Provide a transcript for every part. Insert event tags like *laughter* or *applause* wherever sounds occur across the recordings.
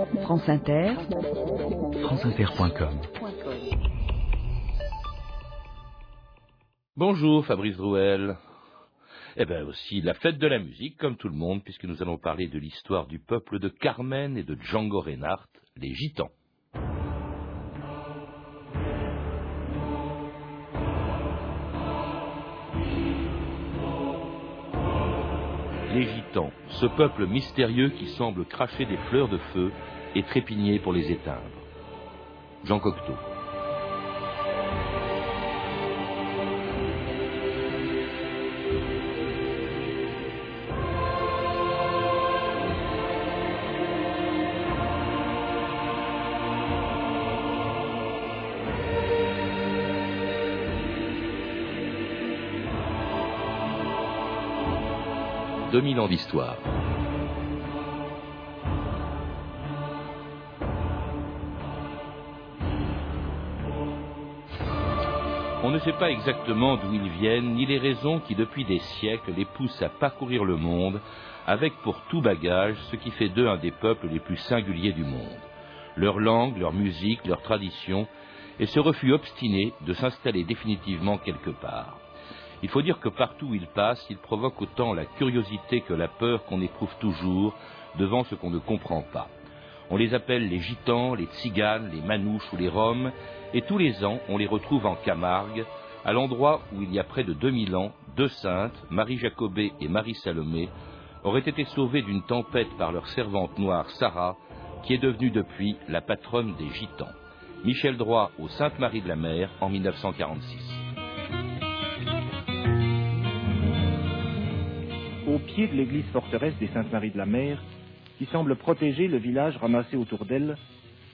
France Inter, franceinter.com. Bonjour Fabrice Drouel. Eh bien aussi la fête de la musique, comme tout le monde, puisque nous allons parler de l'histoire du peuple de Carmen et de Django Reinhardt, les Gitans. Ce peuple mystérieux qui semble cracher des fleurs de feu et trépigner pour les éteindre. Jean Cocteau. 2000 ans d'histoire. On ne sait pas exactement d'où ils viennent, ni les raisons qui depuis des siècles les poussent à parcourir le monde, avec pour tout bagage ce qui fait d'eux un des peuples les plus singuliers du monde. Leur langue, leur musique, leur tradition, et ce refus obstiné de s'installer définitivement quelque part. Il faut dire que partout où il passe, il provoque autant la curiosité que la peur qu'on éprouve toujours devant ce qu'on ne comprend pas. On les appelle les gitans, les tziganes, les manouches ou les roms, et tous les ans on les retrouve en Camargue, à l'endroit où il y a près de 2000 ans, deux saintes, Marie Jacobée et Marie Salomé, auraient été sauvées d'une tempête par leur servante noire Sarah, qui est devenue depuis la patronne des gitans. Michel Droit aux Sainte-Marie de la Mer en 1946. Pied de l'église forteresse des Saintes-Maries de la Mer, qui semble protéger le village ramassé autour d'elle,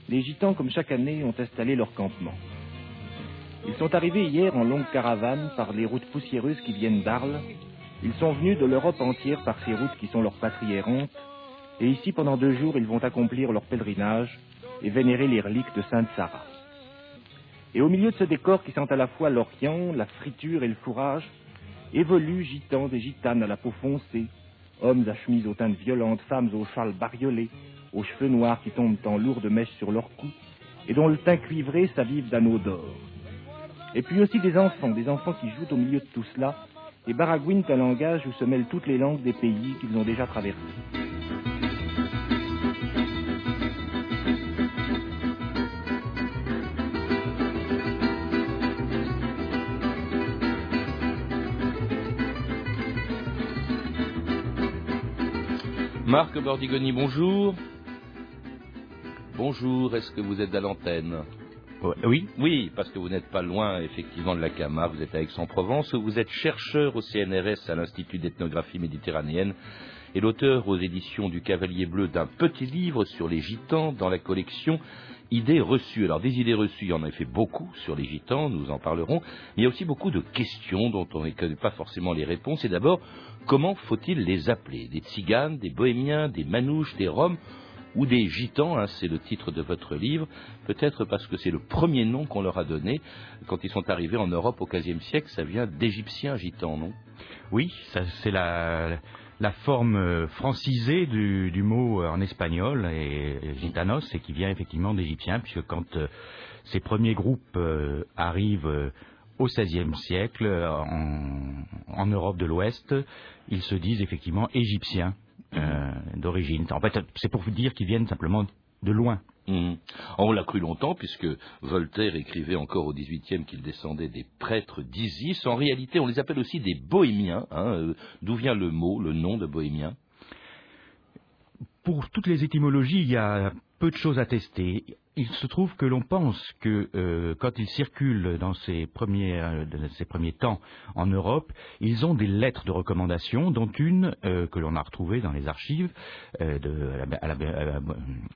les gitans, comme chaque année, ont installé leur campement. Ils sont arrivés hier en longue caravane par les routes poussiéreuses qui viennent d'Arles. Ils sont venus de l'Europe entière par ces routes qui sont leur patrie errante. Et ici, pendant deux jours, ils vont accomplir leur pèlerinage et vénérer les reliques de Sainte Sarah. Et au milieu de ce décor qui sent à la fois l'Orient, la friture et le fourrage, évoluent gitans et gitanes à la peau foncée, hommes à chemise aux teintes violentes, femmes aux châles bariolés, aux cheveux noirs qui tombent en lourdes mèches sur leur cou, et dont le teint cuivré s'avive d'anneaux d'or. Et puis aussi des enfants, des enfants qui jouent au milieu de tout cela, et baragouinent un langage où se mêlent toutes les langues des pays qu'ils ont déjà traversés. Marc Bordigoni, bonjour. Bonjour, est-ce que vous êtes à l'antenne? Oui. Oui, parce que vous n'êtes pas loin, effectivement, de la Camargue, vous êtes à Aix-en-Provence, vous êtes chercheur au CNRS à l'Institut d'ethnographie méditerranéenne et l'auteur aux éditions du Cavalier Bleu d'un petit livre sur les gitans dans la collection idées reçues. Alors des idées reçues, il y en a fait beaucoup sur les gitans, nous en parlerons, mais il y a aussi beaucoup de questions dont on ne connaît pas forcément les réponses. Et d'abord, comment faut-il les appeler? Des tziganes, des bohémiens, des manouches, des roms ou des gitans, hein, c'est le titre de votre livre, peut-être parce que c'est le premier nom qu'on leur a donné quand ils sont arrivés en Europe au XVe siècle, ça vient d'égyptiens gitans, non? Oui, c'est la, la forme euh, francisée du, mot euh, en espagnol, et, gitanos, qui vient effectivement d'égyptiens, puisque quand euh, ces premiers groupes arrivent au XVIe siècle en, Europe de l'Ouest, ils se disent effectivement égyptiens d'origine. En fait, c'est pour vous dire qu'ils viennent simplement de loin. Mhm. On l'a cru longtemps, puisque Voltaire écrivait encore au XVIIIe qu'il descendait des prêtres d'Isis. En réalité, on les appelle aussi des bohémiens. Hein, euh, d'où vient le mot, le nom de bohémien? Pour toutes les étymologies, il y a peu de choses à tester il se trouve que l'on pense que euh, quand ils circulent dans ces premiers, euh, ces premiers temps en Europe, ils ont des lettres de recommandation, dont une euh, que l'on a retrouvée dans les archives de, à, la,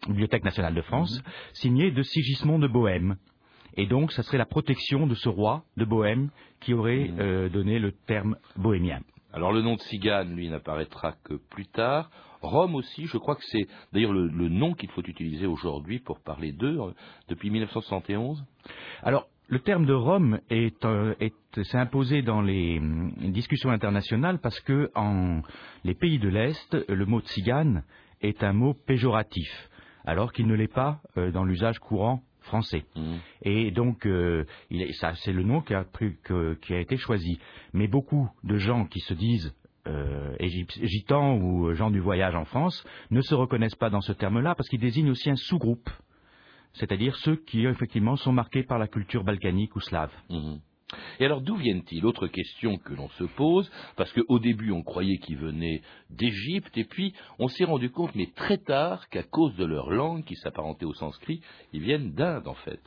Bibliothèque nationale de France, mhm. signée de Sigismond de Bohême. Et donc, ça serait la protection de ce roi de Bohême qui aurait mhm. donné le terme bohémien. Alors le nom de Cigane, lui, n'apparaîtra que plus tard. Rome aussi, je crois que c'est d'ailleurs le, nom qu'il faut utiliser aujourd'hui pour parler d'eux, euh, depuis 1971. Alors, le terme de Rome est, euh, s'est imposé dans les hum, discussions internationales parce que en les pays de l'Est, le mot tzigane est un mot péjoratif. alors qu'il ne l'est pas dans l'usage courant français. Mmh. Et donc, ça, c'est le nom qui a, qui a été choisi. Mais beaucoup de gens qui se disent euh, ou gens du voyage en France ne se reconnaissent pas dans ce terme-là parce qu'il désigne aussi un sous-groupe, c'est-à-dire ceux qui effectivement sont marqués par la culture balkanique ou slave. Mmh. Et alors d'où viennent-ils? Autre question que l'on se pose, parce qu'au début on croyait qu'ils venaient d'Égypte, et puis on s'est rendu compte, mais très tard, qu'à cause de leur langue qui s'apparentait au sanskrit, ils viennent d'Inde en fait.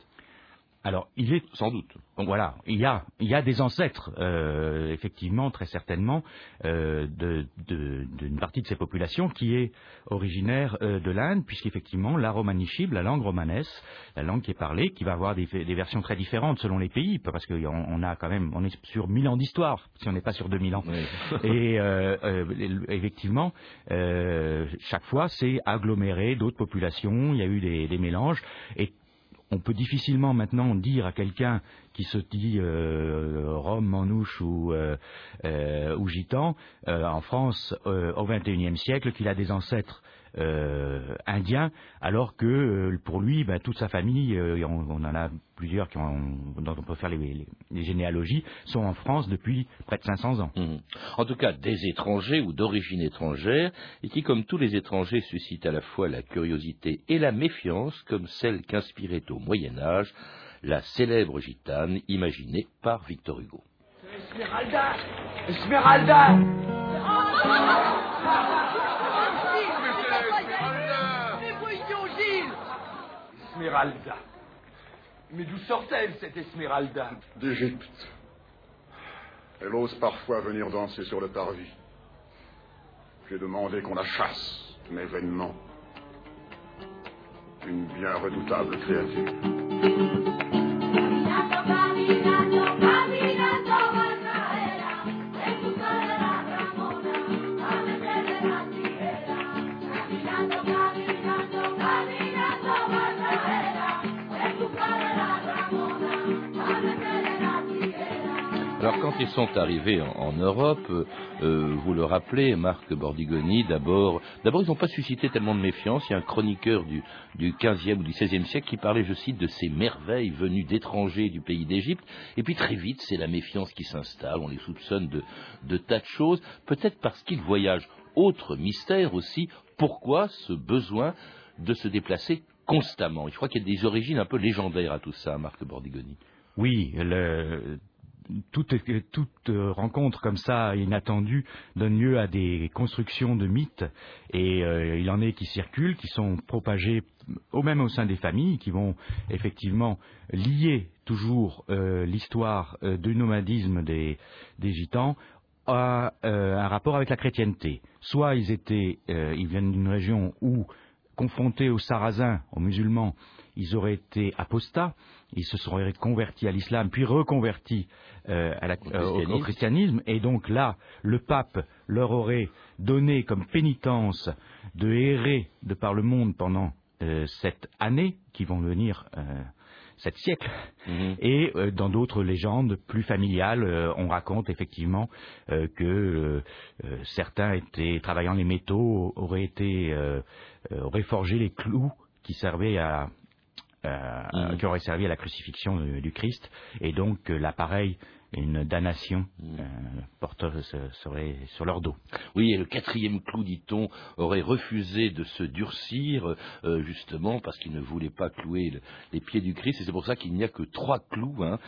Alors, il est sans doute. Donc voilà, il y a, il y a des ancêtres, euh, effectivement, très certainement, euh, d'une partie de ces populations qui est originaire euh, de l'Inde, puisqu'effectivement, la romanishib, la langue romanesque, la langue qui est parlée, qui va avoir des, versions très différentes selon les pays, parce qu'on on a quand même, on est sur 1000 ans d'histoire, si on n'est pas sur 2000 ans. *laughs* Et effectivement, chaque fois, c'est aggloméré d'autres populations. Il y a eu des, des mélanges, et on peut difficilement maintenant dire à quelqu'un qui se dit euh, Rome, Manouche ou, euh, euh, ou gitan en France au XXIe siècle qu'il a des ancêtres euh, indien, alors que euh, pour lui, ben, toute sa famille, euh, on, on, en a plusieurs qui ont, dont on peut faire les, généalogies, sont en France depuis près de 500 ans. Mmh. En tout cas, des étrangers ou d'origine étrangère, et qui, comme tous les étrangers, suscitent à la fois la curiosité et la méfiance, comme celle qu'inspirait au Moyen Âge la célèbre gitane imaginée par Victor Hugo. Esmeralda Esmeralda Esmeralda. Mais d'où sort-elle, cette Esmeralda? D'Égypte. Elle ose parfois venir danser sur le parvis. J'ai demandé qu'on la chasse, mais vainement. Une bien redoutable créature. Sont arrivés en, Europe, euh, vous le rappelez, Marc Bordigoni, d'abord, d'abord ils n'ont pas suscité tellement de méfiance. Il y a un chroniqueur du, du 15e ou du 16e siècle qui parlait, je cite, de ces merveilles venues d'étrangers du pays d'Égypte. Et puis très vite, c'est la méfiance qui s'installe. On les soupçonne de tas de choses, peut-être parce qu'ils voyagent. Autre mystère aussi, pourquoi ce besoin de se déplacer constamment? Je crois qu'il y a des origines un peu légendaires à tout ça, Marc Bordigoni. Oui, le, toute, toute, rencontre comme ça inattendue donne lieu à des constructions de mythes et euh, il en est qui circulent, qui sont propagés au même au sein des familles, qui vont effectivement lier toujours euh, l'histoire euh, du nomadisme des, des gitans à un rapport avec la chrétienté. Soit ils étaient, ils viennent d'une région où confrontés aux sarrasins, aux musulmans, ils auraient été apostats, ils se seraient convertis à l'islam, puis reconvertis euh, euh, au, christianisme. et donc là, le pape leur aurait donné comme pénitence de errer de par le monde pendant euh, cette année, qui vont venir sept siècles. Mhm. Et dans d'autres légendes plus familiales, on raconte effectivement que certains étaient travaillant les métaux auraient été auraient forgé les clous qui servaient à euh, mm. qui aurait servi à la crucifixion du, Christ, et donc euh, l'appareil une damnation mm. euh, serait sur leur dos. Oui, et le quatrième clou, dit-on, aurait refusé de se durcir, euh, justement parce qu'il ne voulait pas clouer les pieds du Christ, et c'est pour ça qu'il n'y a que trois clous hein,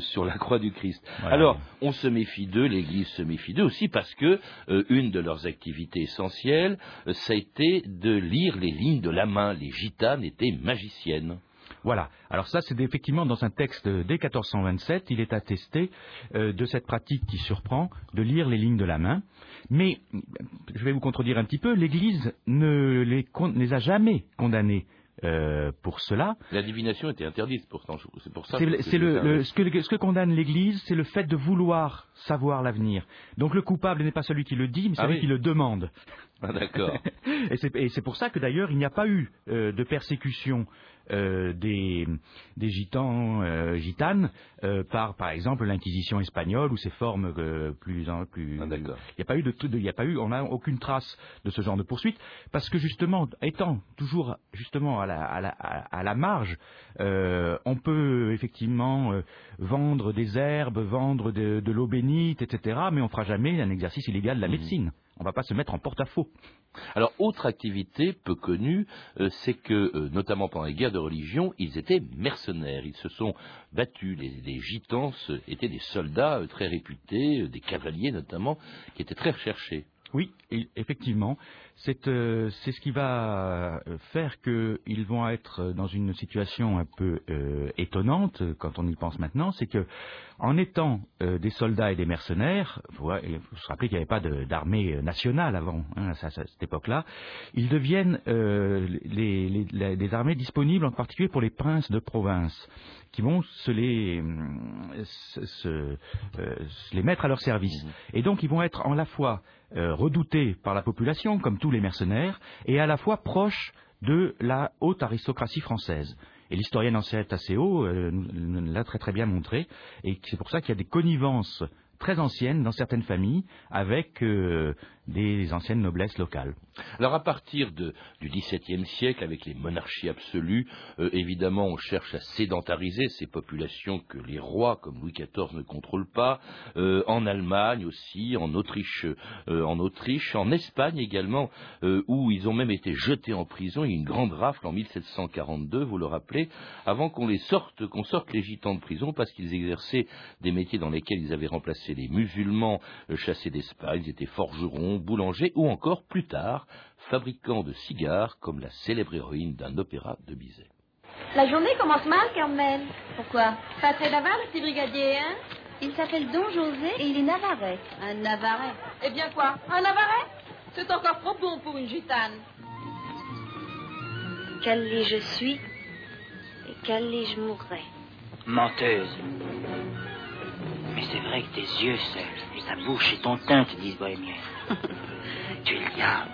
sur la croix du Christ. Alors, on se méfie d'eux, l'Église se méfie d'eux aussi parce que une de leurs activités essentielles, ça a été de lire les lignes de la main. Les gitanes étaient magiciennes. Voilà. Alors ça, c'est effectivement dans un texte dès 1427, il est attesté euh, de cette pratique qui surprend de lire les lignes de la main. Mais, je vais vous contredire un petit peu, l'Église ne les, a jamais condamnés euh, pour cela. La divination était interdite pourtant. C'est pour ça. C'est le, ce, que, ce, que, condamne l'Église, c'est le fait de vouloir savoir l'avenir. Donc le coupable n'est pas celui qui le dit, mais ah celui qui le demande. Ah, d'accord. *laughs* et c'est pour ça que d'ailleurs il n'y a pas eu euh, de persécution euh, des, des gitans, euh, gitanes, euh, par par exemple l'inquisition espagnole ou ses formes plus plus. Ah, il n'y a pas eu de, il y a pas eu, on n'a aucune trace de ce genre de poursuite parce que justement, étant toujours justement à la, à la, à la marge, on peut effectivement vendre des herbes, vendre de, de l'eau bénite, etc. Mais on fera jamais un exercice illégal de la mmh. On ne va pas se mettre en porte-à-faux. Alors, autre activité peu connue, euh, c'est que, euh, notamment pendant les guerres de religion, ils étaient mercenaires. Ils se sont battus. Les, gitans étaient des soldats euh, très réputés, des cavaliers notamment, qui étaient très recherchés. Oui, effectivement, euh, c'est ce qui va faire qu'ils vont être dans une situation un peu euh, étonnante quand on y pense maintenant, c'est que en étant euh, des soldats et des mercenaires, vous vous rappelez qu'il n'y avait pas d'armée nationale avant hein, à, cette époque-là, ils deviennent des armées disponibles en particulier pour les princes de province qui vont se les, les mettre à leur service. Mmh. Et donc ils vont être en la fois redoutés par la population, comme tous les mercenaires, et à la fois proche de la haute aristocratie française. Et l'historienne Ancette Tasséo euh, l'a très très bien montré, et c'est pour ça qu'il y a des connivences très anciennes dans certaines familles avec euh, des anciennes noblesses locales. Alors à partir du XVIIe siècle, avec les monarchies absolues, euh, évidemment on cherche à sédentariser ces populations que les rois comme Louis XIV ne contrôlent pas, euh, en Allemagne aussi, en Autriche, euh, en Autriche, en Espagne également, où ils ont même été jetés en prison. Il y a une grande rafle en 1742, vous le rappelez, avant qu'on les sorte, qu'on sorte les gitans de prison parce qu'ils exerçaient des métiers dans lesquels ils avaient remplacé les musulmans chassés d'Espagne, ils étaient forgerons boulanger ou encore, plus tard, fabricant de cigares comme la célèbre héroïne d'un opéra de Bizet. La journée commence mal, Carmen. Pourquoi? Pas très bavard, le petit brigadier, hein? Il s'appelle Don José et il est navarrais. Un navarrais Eh bien quoi? Un navarrais C'est encore trop bon pour une gitane. Quelle lit je suis et quelle lit je mourrai? Menteuse. Mais c'est vrai que tes yeux, sa bouche et ton teint te disent bohémien. *laughs* tu es le diable.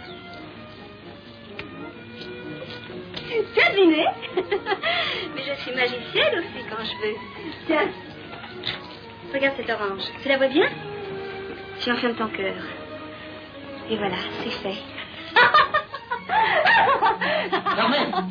Tu as deviné *laughs* Mais je suis magicienne aussi quand je veux. Tiens, regarde cette orange. Tu la vois bien? Tu enfermes ton cœur. Et voilà, c'est fait. Carmen *laughs*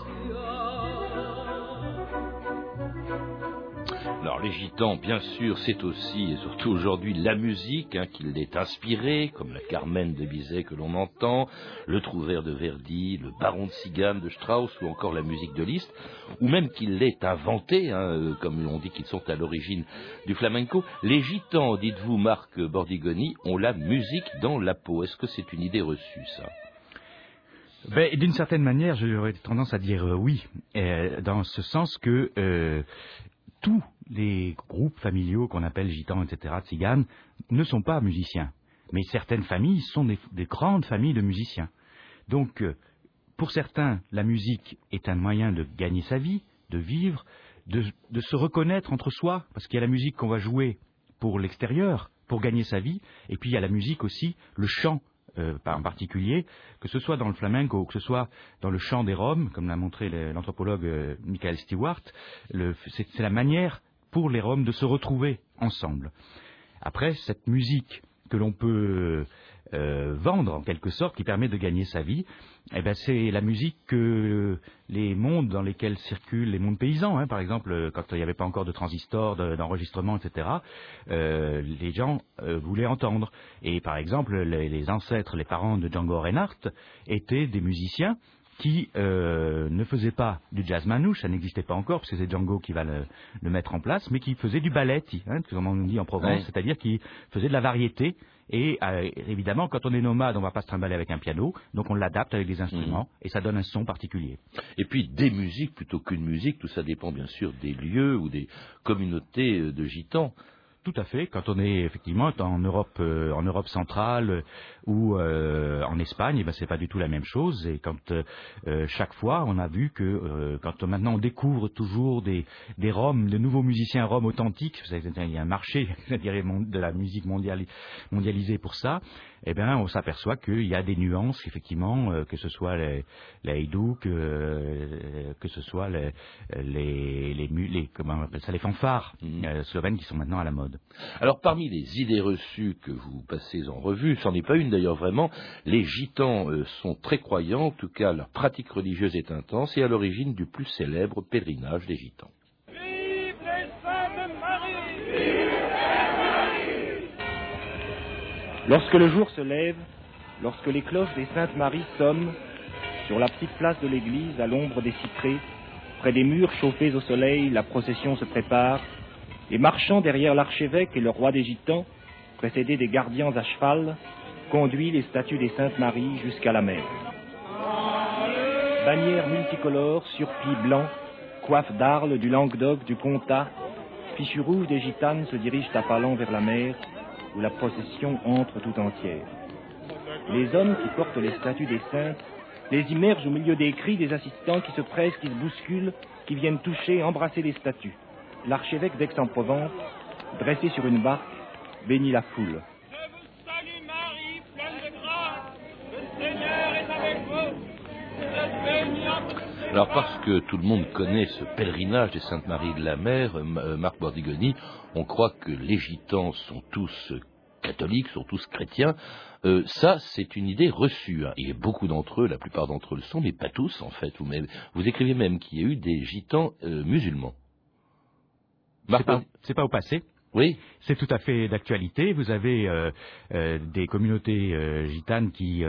alors les gitans, bien sûr, c'est aussi et surtout aujourd'hui la musique hein, qui l'est inspirée, comme la Carmen de Bizet que l'on entend, le Trouvert de Verdi, le Baron de Cigane de Strauss ou encore la musique de Liszt, ou même qu'il l'ait inventé, hein, euh, comme on dit qu'ils sont à l'origine du flamenco. Les gitans, dites-vous Marc Bordigoni, ont la musique dans la peau. Est-ce que c'est une idée reçue ça? Ben, D'une certaine manière, j'aurais tendance à dire euh, oui, euh, dans ce sens que tous les groupes familiaux qu'on appelle gitans, etc., tziganes, ne sont pas musiciens. Mais certaines familles sont des, grandes familles de musiciens. Donc, pour certains, la musique est un moyen de gagner sa vie, de vivre, de, de se reconnaître entre soi, parce qu'il y a la musique qu'on va jouer pour l'extérieur, pour gagner sa vie, et puis il y a la musique aussi, le chant euh, en particulier, que ce soit dans le flamenco ou que ce soit dans le chant des Roms, comme l'a montré l'anthropologue euh, Michael Stewart, c'est la manière pour les Roms de se retrouver ensemble. Après, cette musique que l'on peut euh, vendre en quelque sorte, qui permet de gagner sa vie, eh ben, c'est la musique que les mondes dans lesquels circulent les mondes paysans, hein, par exemple, quand il n'y avait pas encore de transistors, d'enregistrement, etc., euh, les gens euh, voulaient entendre. Et par exemple, les, ancêtres, les parents de Django Reinhardt étaient des musiciens qui ne faisaient pas du jazz manouche, ça n'existait pas encore, parce que c'est Django qui va le, mettre en place, mais qui faisait du ballet, hein, comme on dit en Provence, c'est-à-dire qui faisait de la variété et euh, évidemment, quand on est nomade, on ne va pas se trimballer avec un piano, donc on l'adapte avec des instruments, mhm. et ça donne un son particulier. Et puis des musiques plutôt qu'une musique, tout ça dépend bien sûr des lieux ou des communautés euh, de gitans. Tout à fait. Quand on est effectivement en Europe, euh, en Europe centrale ou euh, en Espagne, eh ben c'est pas du tout la même chose. Et quand chaque fois, on a vu que quand maintenant on découvre toujours des des roms, de nouveaux musiciens roms authentiques, il y a un marché *laughs* de la musique mondialisée pour ça. Eh bien, on s'aperçoit qu'il y a des nuances, effectivement, que ce soit les, les que, que ce soit les les, les, comment on appelle ça, les fanfares mmh. slovènes qui sont maintenant à la mode. Alors parmi les idées reçues que vous passez en revue, c'en est pas une d'ailleurs vraiment, les gitans euh, sont très croyants, en tout cas leur pratique religieuse est intense et à l'origine du plus célèbre pèlerinage des gitans. Vive les Lorsque le jour se lève, lorsque les cloches des Saintes Maries sonnent, sur la petite place de l'église, à l'ombre des cyprès, près des murs chauffés au soleil, la procession se prépare, et marchant derrière l'archevêque et le roi des Gitans, précédé des gardiens à cheval, conduit les statues des Saintes Maries jusqu'à la mer. Bannières multicolores, surplis blancs, coiffes d'Arles, du Languedoc, du Comtat, fichus rouges des gitanes se dirigent à pas vers la mer, où la procession entre tout entière. Les hommes qui portent les statues des saintes les immergent au milieu des cris des assistants qui se pressent, qui se bousculent, qui viennent toucher, embrasser les statues l'archevêque d'Aix-en-Provence, dressé sur une barque, bénit la foule. Je vous salue Marie, pleine de grâce, le Seigneur est avec vous. Alors parce que tout le monde connaît ce pèlerinage des Saintes Maries de la Mer, euh, Marc Bordigoni, on croit que les gitans sont tous catholiques, sont tous chrétiens. Euh, ça, c'est une idée reçue. Hein. Il y a beaucoup d'entre eux, la plupart d'entre eux le sont, mais pas tous en fait. Vous, vous écrivez même qu'il y a eu des gitans euh, musulmans. C'est pas, au passé. Oui. C'est tout à fait d'actualité. Vous avez euh, euh, des communautés euh, gitanes qui,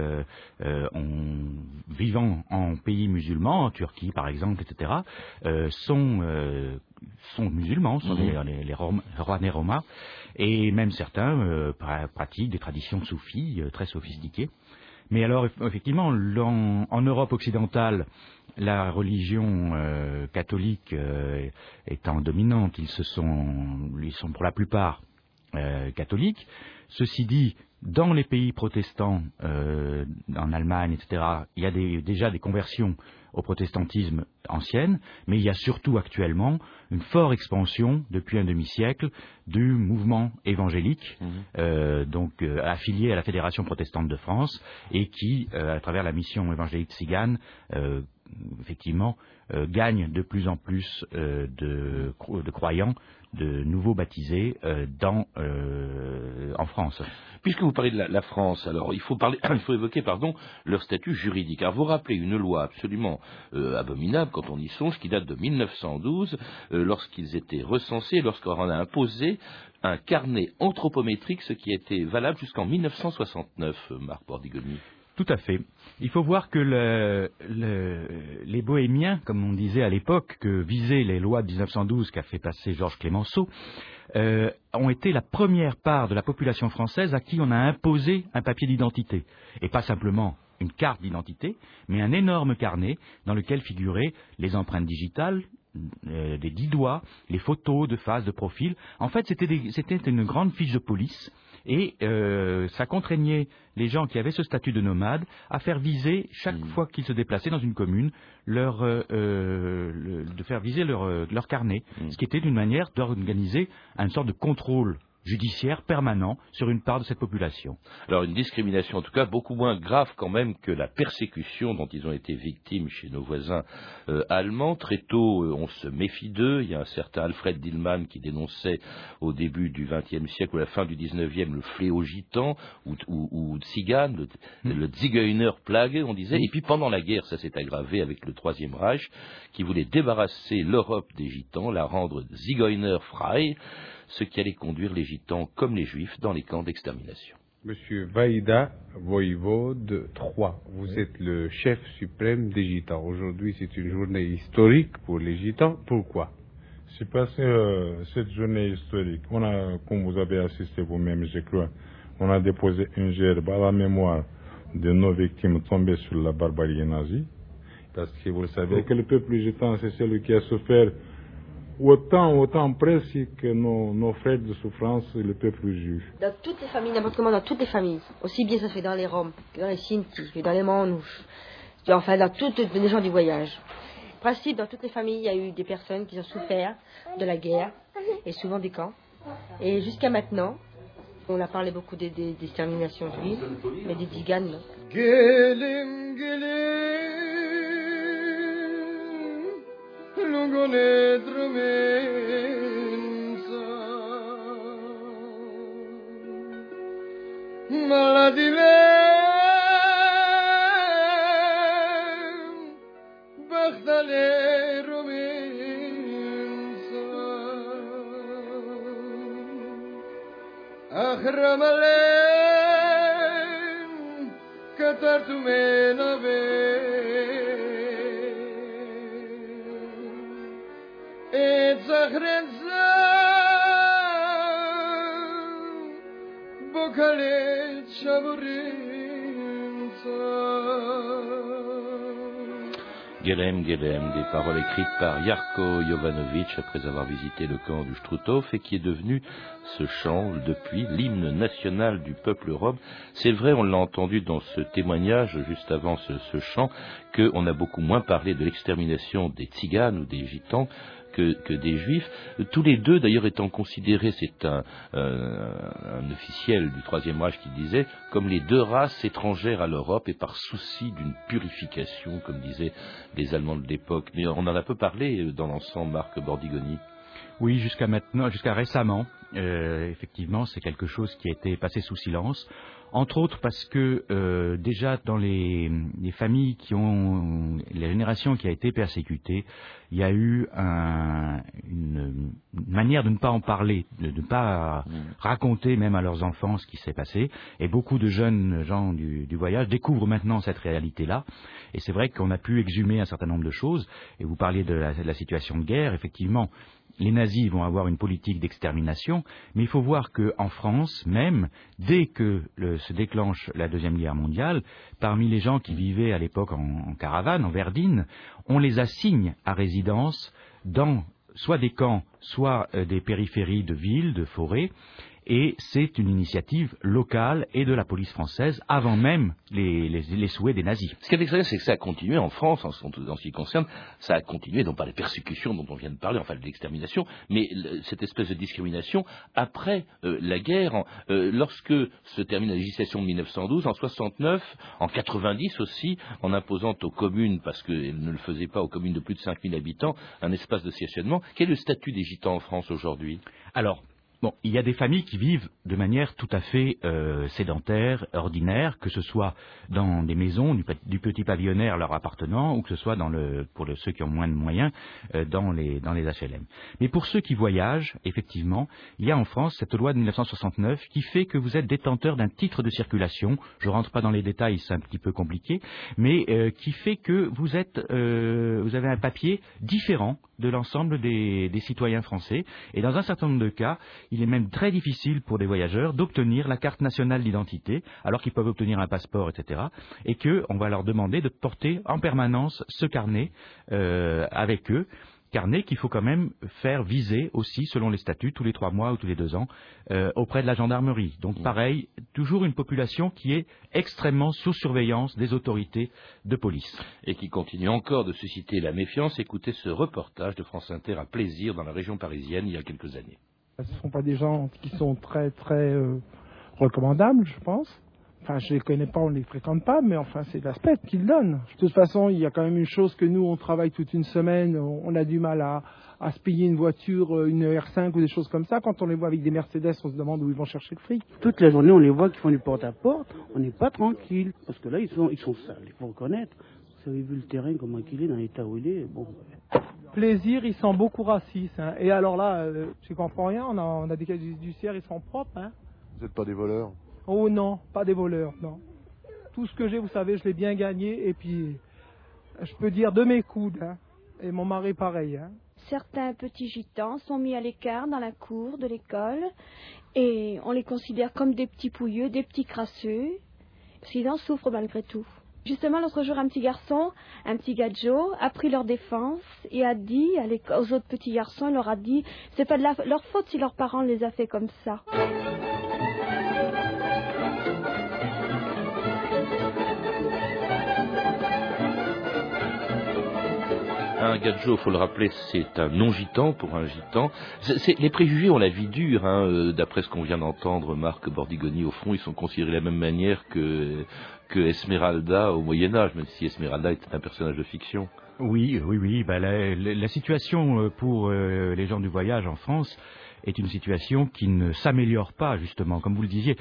ont, vivant en pays musulmans, en Turquie par exemple, etc., sont, sont musulmans, sont mhm. les, les, les et même certains pratiquent des traditions soufis très sophistiquées. Mais alors, effectivement, en, Europe occidentale, la religion euh, catholique euh, étant dominante, ils, se sont, ils sont pour la plupart euh, catholiques. Ceci dit, dans les pays protestants, en Allemagne, etc., il y a déjà des conversions au protestantisme ancienne, mais il y a surtout actuellement une forte expansion depuis un demi-siècle du mouvement évangélique, euh, donc euh, affilié à la Fédération protestante de France et qui, euh, à travers la mission évangélique Tzigane, effectivement, gagne de plus en plus de, de croyants de nouveaux baptisés euh, euh, en France. Puisque vous parlez de la, France, alors il faut, parler, *clears throat* il faut évoquer pardon, leur statut juridique. Alors vous rappelez une loi absolument euh, abominable quand on y songe, qui date de 1912, lorsqu'ils étaient recensés, lorsqu'on a imposé un carnet anthropométrique, ce qui était valable jusqu'en 1969, Marc Bordigoni. Tout à fait. Il faut voir que les bohémiens, comme on disait à l'époque, que visaient les lois de 1912 qu'a fait passer Georges Clémenceau, euh, ont été la première part de la population française à qui on a imposé un papier d'identité. Et pas simplement une carte d'identité, mais un énorme carnet dans lequel figuraient les empreintes digitales, euh, des dix doigts, les photos de face, de profil. En fait, c'était une grande fiche de police et euh, ça contraignait les gens qui avaient ce statut de nomade à faire viser chaque hmm. fois qu'ils se déplaçaient dans une commune leur, euh, euh, de faire viser leur, leur carnet, hmm. ce qui était une manière d'organiser une sorte de contrôle judiciaire permanent sur une part de cette population. Alors une discrimination en tout cas beaucoup moins grave quand même que la persécution dont ils ont été victimes chez nos voisins euh, allemands. Très tôt, euh, on se méfie d'eux. Il y a un certain Alfred Dillmann qui dénonçait au début du XXe siècle ou à la fin du XIXe le fléau gitan ou, ou, Tzigane, le, mm. Zigeuner plague, on disait. Et puis pendant la guerre, ça s'est aggravé avec le Troisième Reich qui voulait débarrasser l'Europe des gitans, la rendre Zigeuner frei ce qui allait conduire les gitans comme les juifs dans les camps d'extermination. Monsieur Vaïda, voïvode 3, vous êtes le chef suprême des gitans. Aujourd'hui, c'est une journée historique pour les gitans. Pourquoi? C'est parce que euh, cette journée historique, on a, comme vous avez assisté vous-même, je crois, on a déposé une gerbe à la mémoire de nos victimes tombées sur la barbarie nazie. Parce que vous savez que le peuple gitan, c'est celui qui a souffert autant, autant presque que nos, nos frères de souffrance, le peuple juif. Dans toutes les familles, n'importe comment, dans toutes les familles. Aussi bien ça se fait dans les Roms, que dans les Sinti, que dans les Manouches. Enfin, dans toutes les gens du voyage. Principe, dans toutes les familles, il y a eu des personnes qui ont souffert de la guerre, et souvent des camps. Et jusqu'à maintenant, on a parlé beaucoup des, des, des exterminations juives, mais des diganes, non. nugonedru mensa mala dive bagdale rumensa ahramale katartu أبي زخر بكالي Gelem, Gelem, des paroles écrites par Yarko Jovanovic après avoir visité le camp du Struthof et qui est devenu ce chant depuis l'hymne national du peuple rome. C'est vrai, on l'a entendu dans ce témoignage juste avant ce, ce chant, qu'on a beaucoup moins parlé de l'extermination des tziganes ou des gitans que, que, des juifs, tous les deux d'ailleurs étant considérés, c'est un, euh, un, officiel du Troisième Reich qui disait, comme les deux races étrangères à l'Europe et par souci d'une purification, comme disaient les Allemands de l'époque. Mais on en a peu parlé dans l'ensemble, Marc Bordigoni. Oui, jusqu'à maintenant, jusqu'à récemment, euh, effectivement, c'est quelque chose qui a été passé sous silence. Entre autres parce que euh, déjà dans les, les, familles qui ont les générations qui a été persécutées, il y a eu un, une, une, manière de ne pas en parler, de ne pas mmh. raconter même à leurs enfants ce qui s'est passé. Et beaucoup de jeunes gens du, du voyage découvrent maintenant cette réalité-là. Et c'est vrai qu'on a pu exhumer un certain nombre de choses. Et vous parliez de la, de la situation de guerre, effectivement les nazis vont avoir une politique d'extermination, mais il faut voir qu'en France même, dès que se déclenche la Deuxième Guerre mondiale, parmi les gens qui vivaient à l'époque en, en, caravane, en verdine, on les assigne à résidence dans soit des camps, soit euh, des périphéries de villes, de forêts, et c'est une initiative locale et de la police française avant même les, les, les souhaits des nazis. Ce qui est extraordinaire, c'est que ça a continué en France, en, en, ce qui concerne, ça a continué, non pas les persécutions dont on vient de parler, enfin l'extermination, mais cette espèce de discrimination après euh, la guerre, euh, lorsque se termine la législation de 1912, en 69, en 90 aussi, en imposant aux communes, parce qu'elles ne le faisaient pas aux communes de plus de 5000 habitants, un espace de stationnement. Quel est le statut des gitans en France aujourd'hui? Alors, Bon, il y a des familles qui vivent de manière tout à fait euh, sédentaire, ordinaire, que ce soit dans des maisons du, petit pavillonnaire leur appartenant, ou que ce soit dans le, pour ceux qui ont moins de moyens euh, dans, les, dans les HLM. Mais pour ceux qui voyagent, effectivement, il y a en France cette loi de 1969 qui fait que vous êtes détenteur d'un titre de circulation. Je rentre pas dans les détails, c'est un petit peu compliqué, mais euh, qui fait que vous êtes, vous avez un papier différent de l'ensemble des, des citoyens français. Et dans un certain nombre de cas, il est même très difficile pour des voyageurs d'obtenir la carte nationale d'identité, alors qu'ils peuvent obtenir un passeport, etc. Et qu'on va leur demander de porter en permanence ce carnet euh, avec eux carnet qu'il faut quand même faire viser aussi, selon les statuts, tous les trois mois ou tous les deux ans, euh, auprès de la gendarmerie. Donc mmh. pareil, toujours une population qui est extrêmement sous surveillance des autorités de police. Et qui continue encore de susciter la méfiance. Écoutez ce reportage de France Inter à plaisir dans la région parisienne il y a quelques années. Ce ne sont pas des gens qui sont très très euh, recommandables, je pense? Enfin, je les connais pas, on les fréquente pas, mais enfin, c'est l'aspect qu'ils donnent. De toute façon, il y a quand même une chose que nous, on travaille toute une semaine, on a du mal à, à se payer une voiture, une R5 ou des choses comme ça. Quand on les voit avec des Mercedes, on se demande où ils vont chercher le fric. Toute la journée, on les voit qui font du porte-à-porte, on n'est pas tranquille, parce que là, ils sont, ils sont sales, il faut reconnaître. Vous avez vu le terrain, comment il est, dans l'état où il est, bon... Plaisir, ils sont beaucoup racistes. Hein. Et alors là, euh, je comprends rien, on a, on a des cas judiciaires, ils sont propres. Hein. Vous n'êtes pas des voleurs Oh non, pas des voleurs, non. Tout ce que j'ai, vous savez, je l'ai bien gagné. Et puis, je peux dire de mes coudes. Hein. Et mon mari, pareil. Hein. Certains petits gitans sont mis à l'écart dans la cour de l'école. Et on les considère comme des petits pouilleux, des petits crasseux. Parce qu'ils en souffrent malgré tout. Justement, l'autre jour, un petit garçon, un petit gadjo, a pris leur défense et a dit aux autres petits garçons, il leur a dit, c'est pas de leur faute si leurs parents les a fait comme ça. Un gadjo, faut le rappeler, c'est un non-gitan pour un gitan. les préjugés ont la vie dure, hein, euh, d'après ce qu'on vient d'entendre, Marc Bordigoni, au fond, ils sont considérés de la même manière que, que Esmeralda au Moyen-Âge, même si Esmeralda était un personnage de fiction. Oui, oui, oui. Bah, la, situation euh, pour euh, les gens du voyage en France est une situation qui ne s'améliore pas, justement. Comme vous le disiez,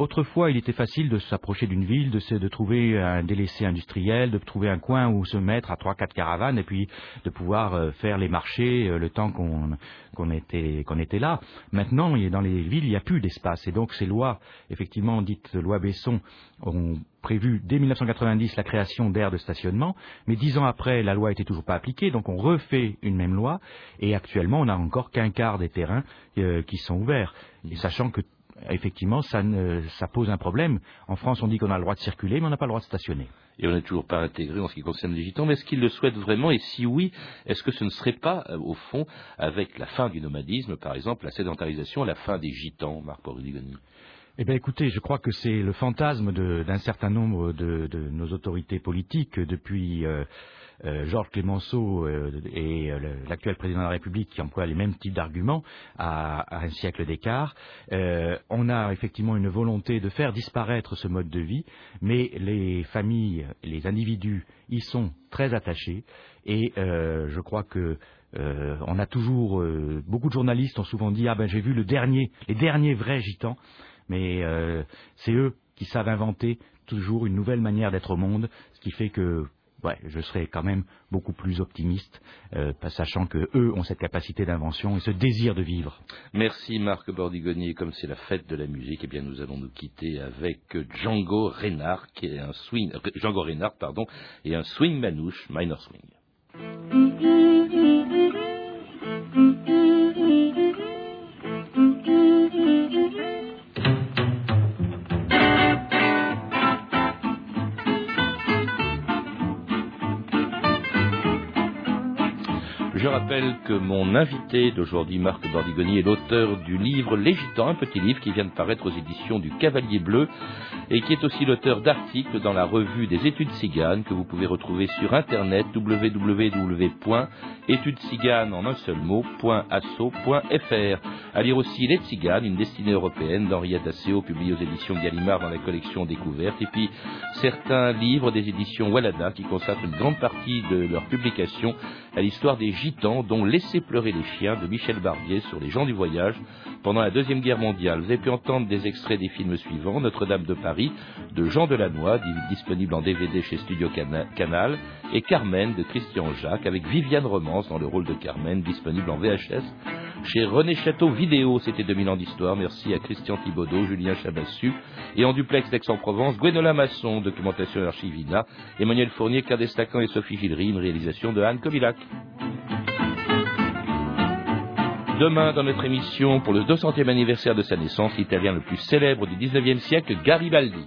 Autrefois, il était facile de s'approcher d'une ville, de, trouver un délaissé industriel, de trouver un coin où se mettre à trois, quatre caravanes et puis de pouvoir euh, faire les marchés euh, le temps qu'on était, était là. Maintenant, dans les villes, il n'y a plus d'espace et donc ces lois, effectivement dites loi Besson, ont prévu dès 1990 la création d'aires de stationnement, mais dix ans après, la loi n'était toujours pas appliquée, donc on refait une même loi, et actuellement, on n'a encore qu'un quart des terrains euh, qui sont ouverts. Sachant que effectivement, ça, pose un problème. En France, on dit qu'on a le droit de circuler, mais on n'a pas le droit de stationner. Et on n'est toujours pas intégré en ce qui concerne les gitans. Mais est-ce qu'ils le souhaitent vraiment? Et si oui, est-ce que ce ne serait pas, euh, au fond, avec la fin du nomadisme, par exemple, la sédentarisation, la fin des gitans, Marc Porigoni eh bien, écoutez, je crois que c'est le fantasme d'un certain nombre de, nos autorités politiques depuis euh, Georges Clémenceau euh, et euh, l'actuel président de la République qui emploie les mêmes types d'arguments à, un siècle d'écart. on a effectivement une volonté de faire disparaître ce mode de vie, mais les familles, les individus y sont très attachés et je crois que on a toujours beaucoup de journalistes ont souvent dit ah ben j'ai vu le dernier, les derniers vrais gitans, mais c'est eux qui savent inventer toujours une nouvelle manière d'être au monde, ce qui fait que ouais, je serais quand même beaucoup plus optimiste, euh, sachant que eux ont cette capacité d'invention et ce désir de vivre. Merci Marc Bordigoni. Comme c'est la fête de la musique, eh bien nous allons nous quitter avec Django Reinhardt, qui est un swing, Django Reinhardt, pardon, et un swing manouche, minor swing. Je rappelle mon invité d'aujourd'hui, Marc Bordigoni, est l'auteur du livre Légitant, un petit livre qui vient de paraître aux éditions du Cavalier Bleu et qui est aussi l'auteur d'articles dans la revue des études ciganes que vous pouvez retrouver sur internet www.étudesciganes en un seul mot.asso.fr. À lire aussi Les Tziganes, une destinée européenne d'Henriette Asseo, publiée aux éditions Gallimard dans la collection Découverte, et puis certains livres des éditions Walada qui consacrent une grande partie de leur publication à l'histoire des gitans, dont Laissez pleurer les chiens de Michel Barbier sur les gens du voyage pendant la Deuxième Guerre mondiale. Vous avez pu entendre des extraits des films suivants Notre-Dame de Paris de Jean Delannoy, disponible en DVD chez Studio Canal, et Carmen de Christian Jacques, avec Viviane Romance dans le rôle de Carmen, disponible en VHS chez René Château Vidéo. C'était 2000 ans d'histoire. Merci à Christian Thibaudot, Julien Chabassu et en duplex d'Aix-en-Provence, Gwenola Masson, documentation Archivina, Emmanuel Fournier, Cadestacan et Sophie Gilry, une réalisation de Anne Kobilac. Demain, dans notre émission, pour le 200e anniversaire de sa naissance, l'italien le plus célèbre du 19e siècle, Garibaldi.